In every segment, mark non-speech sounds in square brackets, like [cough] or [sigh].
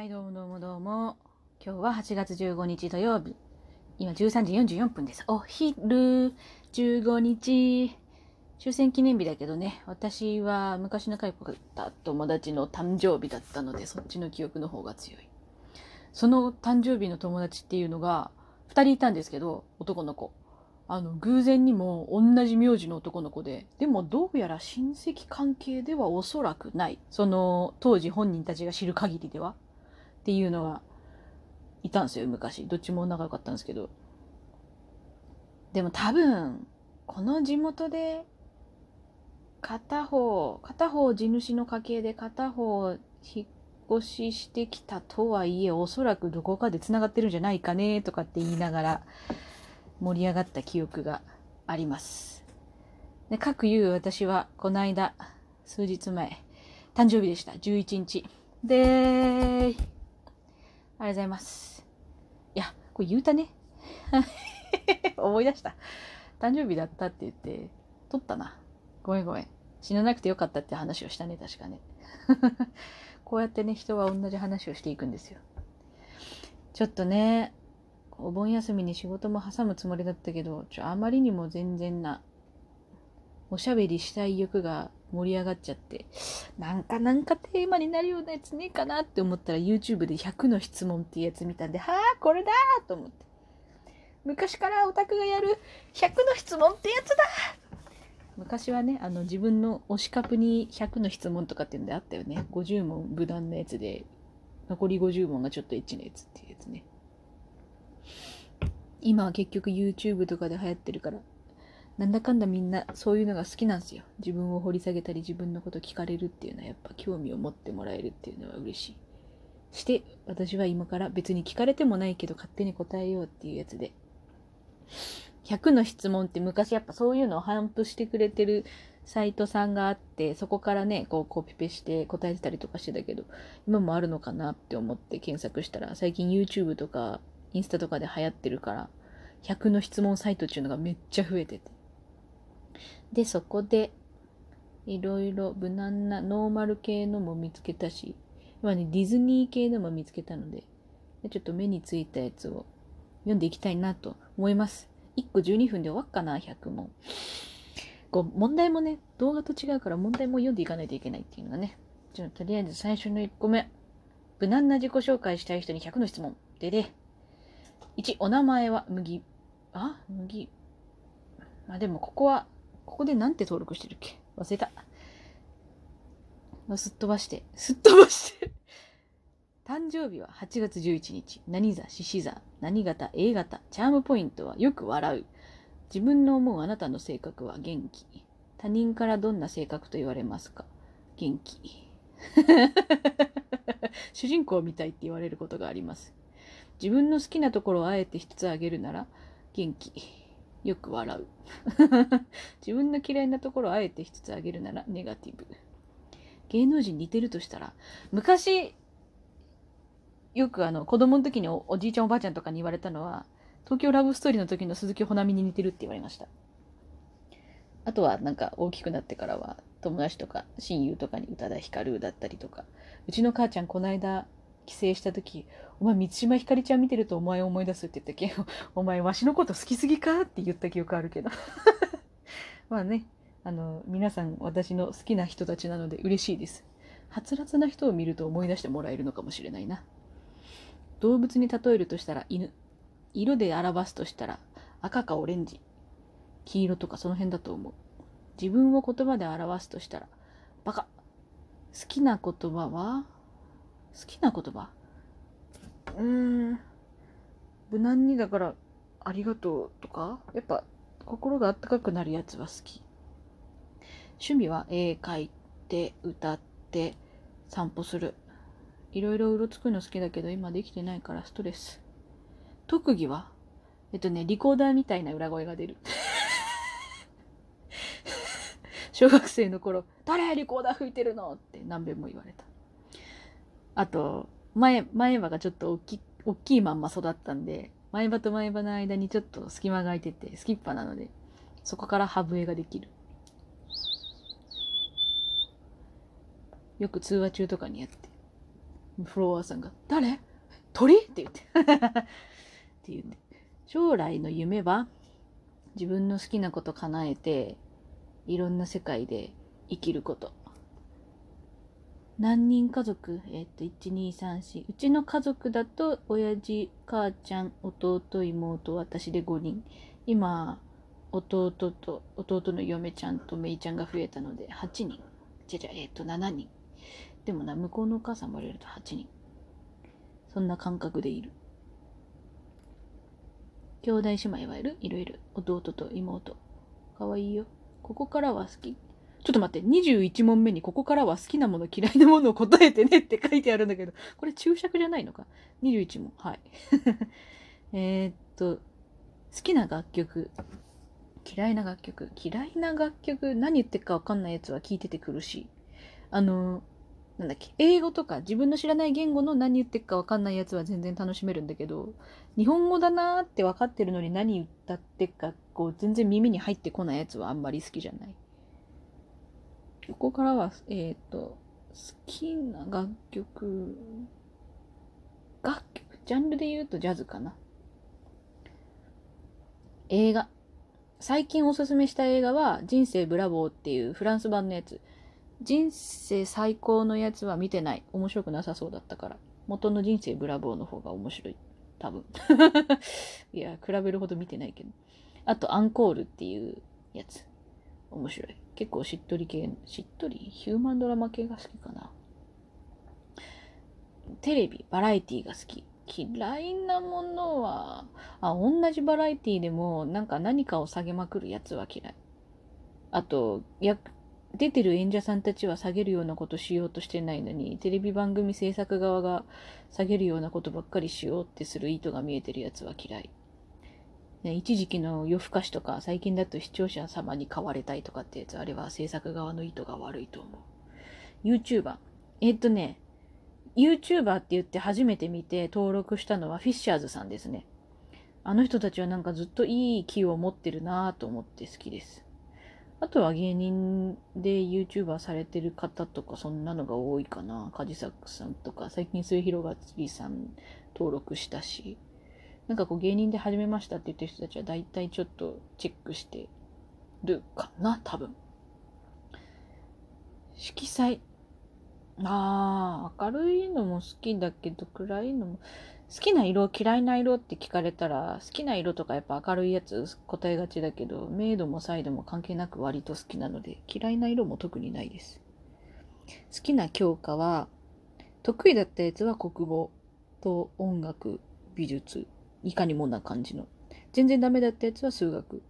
はい、どうもどうもどうも。今日は8月15日土曜日。今13時44分です。お昼15日。終戦記念日だけどね、私は昔仲良かった友達の誕生日だったので、そっちの記憶の方が強い。その誕生日の友達っていうのが2人いたんですけど、男の子。あの、偶然にも同じ名字の男の子で、でもどうやら親戚関係ではおそらくない。その、当時本人たちが知る限りでは。っていうのがいたんですよ、昔。どっちも仲良かったんですけど。でも多分、この地元で、片方、片方地主の家系で片方引っ越ししてきたとはいえ、おそらくどこかで繋がってるんじゃないかね、とかって言いながら、盛り上がった記憶があります。で、各言う私は、この間、数日前、誕生日でした。11日。でー、ありがとうございます。いや、これ言うたね。[laughs] 思い出した。誕生日だったって言って、撮ったな。ごめんごめん。死ななくてよかったって話をしたね、確かね。[laughs] こうやってね、人は同じ話をしていくんですよ。ちょっとね、お盆休みに仕事も挟むつもりだったけど、ちょあまりにも全然な、おしゃべりしたい欲が盛り上がっちゃって、なんかなんかテーマになるようなやつねえかなって思ったら YouTube で100の質問っていうやつ見たんで、はあ、これだと思って。昔からオタクがやる100の質問ってやつだ昔はね、あの自分の推しカプに100の質問とかっていうのであったよね。50問無難なやつで、残り50問がちょっとエッチなやつっていうやつね。今は結局 YouTube とかで流行ってるから、なんだかんだみんなそういうのが好きなんですよ。自分を掘り下げたり自分のこと聞かれるっていうのはやっぱ興味を持ってもらえるっていうのは嬉しい。して私は今から別に聞かれてもないけど勝手に答えようっていうやつで。100の質問って昔やっぱそういうのを反布してくれてるサイトさんがあって、そこからね、こうコピペして答えてたりとかしてたけど、今もあるのかなって思って検索したら、最近 YouTube とかインスタとかで流行ってるから、100の質問サイトっていうのがめっちゃ増えてて。で、そこで、いろいろ無難なノーマル系のも見つけたし、今ね、ディズニー系のも見つけたので、ちょっと目についたやつを読んでいきたいなと思います。1個12分で終わっかな、100問。こう、問題もね、動画と違うから問題も読んでいかないといけないっていうのがね。じゃあ、とりあえず最初の1個目。無難な自己紹介したい人に100の質問。でで。1、お名前は麦。あ？麦。まあ、でもここは、ここでなんて登録してるっけ？忘れた。すっ飛ばして、すっ飛ばして [laughs] 誕生日は8月11日。何座、獅子座、何型、A 型、チャームポイントは？よく笑う。自分の思うあなたの性格は元気。他人からどんな性格と言われますか？元気。[laughs] 主人公みたいって言われることがあります。自分の好きなところをあえて一つあげるなら、元気。よく笑う。[laughs] 自分の嫌いなところをあえて一つあげるなら、ネガティブ。芸能人似てるとしたら、昔、よくあの、子供の時におおじいちゃんおばあちゃんとかに言われたのは、東京ラブストーリーの時の鈴木保奈美に似てるって言われました。あとはなんか大きくなってからは友達とか親友とかに宇多田ヒカルだったりとか、うちの母ちゃんこの間帰省した時、お前、満島ひかりちゃん見てるとお前を思い出すって言ったけ、[laughs] お前、わしのこと好きすぎか？って言った記憶あるけど。[laughs] まあね、あの、皆さん私の好きな人たちなので嬉しいです。はつらつな人を見ると思い出してもらえるのかもしれないな。動物に例えるとしたら犬。色で表すとしたら赤かオレンジ。黄色とかその辺だと思う。自分を言葉で表すとしたらバカ。好きな言葉は好きな言葉？うーん。無難にだから、ありがとうとか、やっぱ心があったかくなるやつは好き。趣味は絵描いて、歌って、散歩する。いろいろうろつくの好きだけど今できてないからストレス。特技は？えっとね、リコーダーみたいな裏声が出る。[laughs] 小学生の頃、誰リコーダー吹いてるの？って何遍も言われた。あと、前、前歯がちょっと大き大きいまんま育ったんで、前歯と前歯の間にちょっと隙間が空いてて、スキッパなので、そこから歯笛ができる。よく通話中とかにやって。フロアさんが「誰？鳥?」って言って [laughs] って言って将来の夢は自分の好きなこと叶えていろんな世界で生きること何人家族？えっ、と1234うちの家族だと親父母ちゃん弟妹私で5人。今弟と弟の嫁ちゃんとめいちゃんが増えたので8人。じゃじゃえっ、と7人。でもな向こうのお母さんも入れると8人。そんな感覚でいる。兄弟姉妹はいる？いろいろ。弟と妹。かわいいよ。ここからは好き。ちょっと待って、21問目にここからは好きなもの嫌いなものを答えてねって書いてあるんだけど、これ注釈じゃないのか ?21 問。はい。[laughs] えっと、好きな楽曲。嫌いな楽曲。嫌いな楽曲。何言ってるかわかんないやつは聞いてて苦しい。あの、なんだっけ、英語とか自分の知らない言語の何言ってるかわかんないやつは全然楽しめるんだけど、日本語だなーって分かってるのに何歌ってっか、こう全然耳に入ってこないやつはあんまり好きじゃない。ここからは、えっ、ー、と、好きな楽曲、楽曲、ジャンルで言うとジャズかな。映画。最近おすすめした映画は、人生ブラボーっていうフランス版のやつ。人生最高のやつは見てない。面白くなさそうだったから。元の人生ブラボーの方が面白い。多分。[laughs] いや、比べるほど見てないけど。あと、アンコールっていうやつ。面白い。結構しっとり系、しっとり？ヒューマンドラマ系が好きかな。テレビ、バラエティが好き。嫌いなものは、あ、同じバラエティでも、なんか何かを下げまくるやつは嫌い。あと、や、出てる演者さんたちは下げるようなことしようとしてないのに、テレビ番組制作側が下げるようなことばっかりしようってする意図が見えてるやつは嫌い。ね、一時期の夜更かしとか、最近だと視聴者様に買われたいとかってやつ、あれは制作側の意図が悪いと思う。YouTuber。えっとね、YouTuber って言って初めて見て登録したのはフィッシャーズさんですね。あの人たちはなんかずっといい気を持ってるなぁと思って好きです。あとは芸人で YouTuber されてる方とかそんなのが多いかな。カジサックさんとか、最近末広がつさん登録したし。なんかこう芸人で始めましたって言ってる人たちは大体ちょっとチェックしてるかな、多分。色彩。ああ、明るいのも好きだけど暗いのも。好きな色、嫌いな色って聞かれたら、好きな色とかやっぱ明るいやつ答えがちだけど、明度もサイドも関係なく割と好きなので、嫌いな色も特にないです。好きな教科は、得意だったやつは国語と音楽、美術いかにもな感じの。全然ダメだったやつは数学。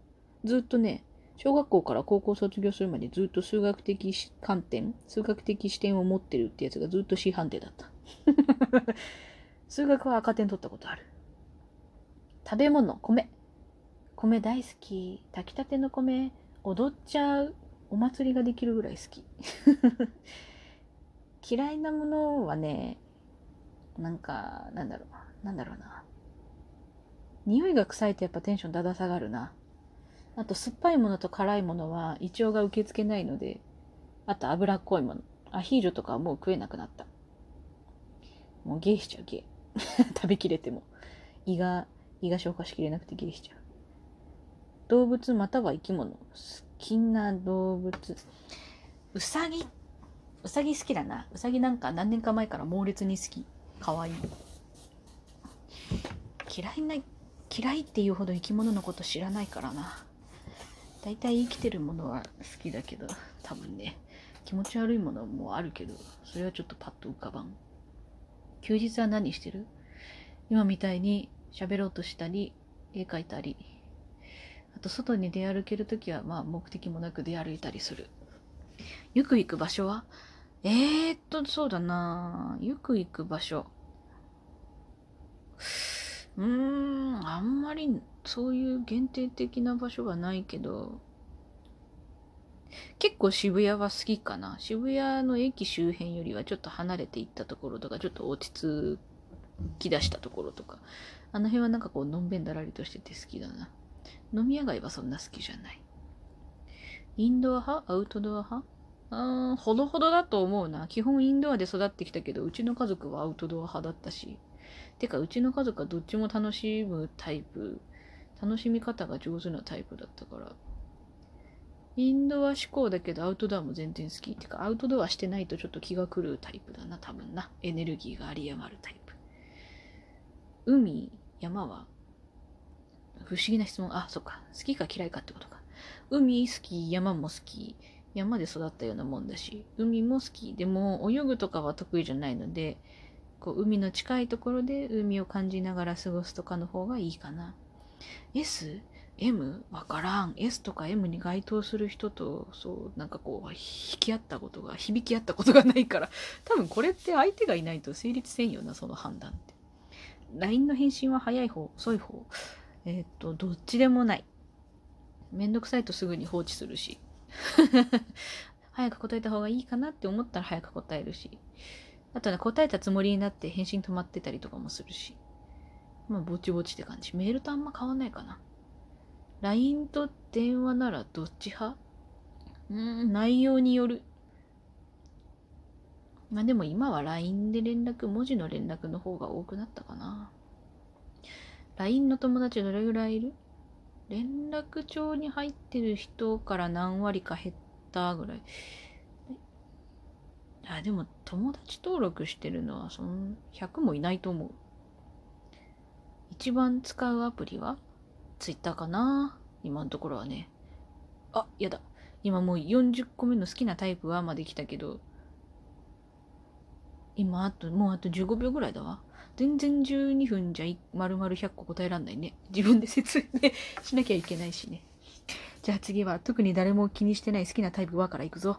ずっとね、小学校から高校卒業するまでずっと数学的観点、数学的視点を持ってるってやつがずっと C 判定だった。[laughs] 数学は赤点取ったことある。食べ物、米。米大好き。炊きたての米、踊っちゃう。お祭りができるぐらい好き。[laughs] 嫌いなものはね、なんか、なんだろう。なんだろうな。匂いが臭いとやっぱテンションだだ下がるな。あと酸っぱいものと辛いものは胃腸が受け付けないので、あと脂っこいもの。アヒージョとかはもう食えなくなった。もうゲーしちゃうゲー。[laughs] 食べきれても。胃が、胃が消化しきれなくてゲーしちゃう。動物または生き物。好きな動物。うさぎ。うさぎ好きだな。うさぎなんか何年か前から猛烈に好き。かわいい。嫌いな嫌いっていうほど生き物のこと知らないからな。大体生きてるものは好きだけど、多分ね、気持ち悪いものもあるけど、それはちょっとパッと浮かばん。休日は何してる？今みたいに喋ろうとしたり、絵描いたり、あと外に出歩けるときは、まあ目的もなく出歩いたりする。よく行く場所は？えー、っと、そうだなよく行く場所。うーん、あんまりそういう限定的な場所はないけど、結構渋谷は好きかな。渋谷の駅周辺よりはちょっと離れていったところとか、ちょっと落ち着き出したところとか、あの辺はなんかこう、のんべんだらりとしてて好きだな。飲み屋街はそんな好きじゃない。インドア派？アウトドア派？うん、ほどほどだと思うな。基本インドアで育ってきたけど、うちの家族はアウトドア派だったし。てか、うちの家族はどっちも楽しむタイプ、楽しみ方が上手なタイプだったから。インドア志向だけどアウトドアも全然好き。てか、アウトドアしてないとちょっと気が狂うタイプだな、多分な。エネルギーが有り余るタイプ。海、山は不思議な質問。あ、そっか。好きか嫌いかってことか。海好き、山も好き。山で育ったようなもんだし、海も好き。でも、泳ぐとかは得意じゃないので、こう海の近いところで海を感じながら過ごすとかの方がいいかな。S? M? わからん。S とか M に該当する人と、そう、なんかこう、引き合ったことが、響き合ったことがないから、多分これって相手がいないと成立せんよな、その判断って。LINE の返信は早い方、遅い方。えーっと、どっちでもない。めんどくさいとすぐに放置するし。[laughs] 早く答えた方がいいかなって思ったら早く答えるし。あとね、答えたつもりになって返信止まってたりとかもするし。まあ、ぼちぼちって感じ。メールとあんま変わんないかな。LINE と電話ならどっち派？うーん、内容による。まあでも今は LINE で連絡、文字の連絡の方が多くなったかな。LINE の友達どれぐらいいる？連絡帳に入ってる人から何割か減ったぐらい。あ、でも友達登録してるのはその100もいないと思う。一番使うアプリは？Twitter かな？今のところはね。あ、やだ。今もう40個目の好きなタイプはまで来たけど、今あと、もうあと15秒ぐらいだわ。全然12分じゃ丸々100個答えらんないね。自分で説明 [laughs] しなきゃいけないしね。じゃあ次は特に誰も気にしてない好きなタイプはからいくぞ。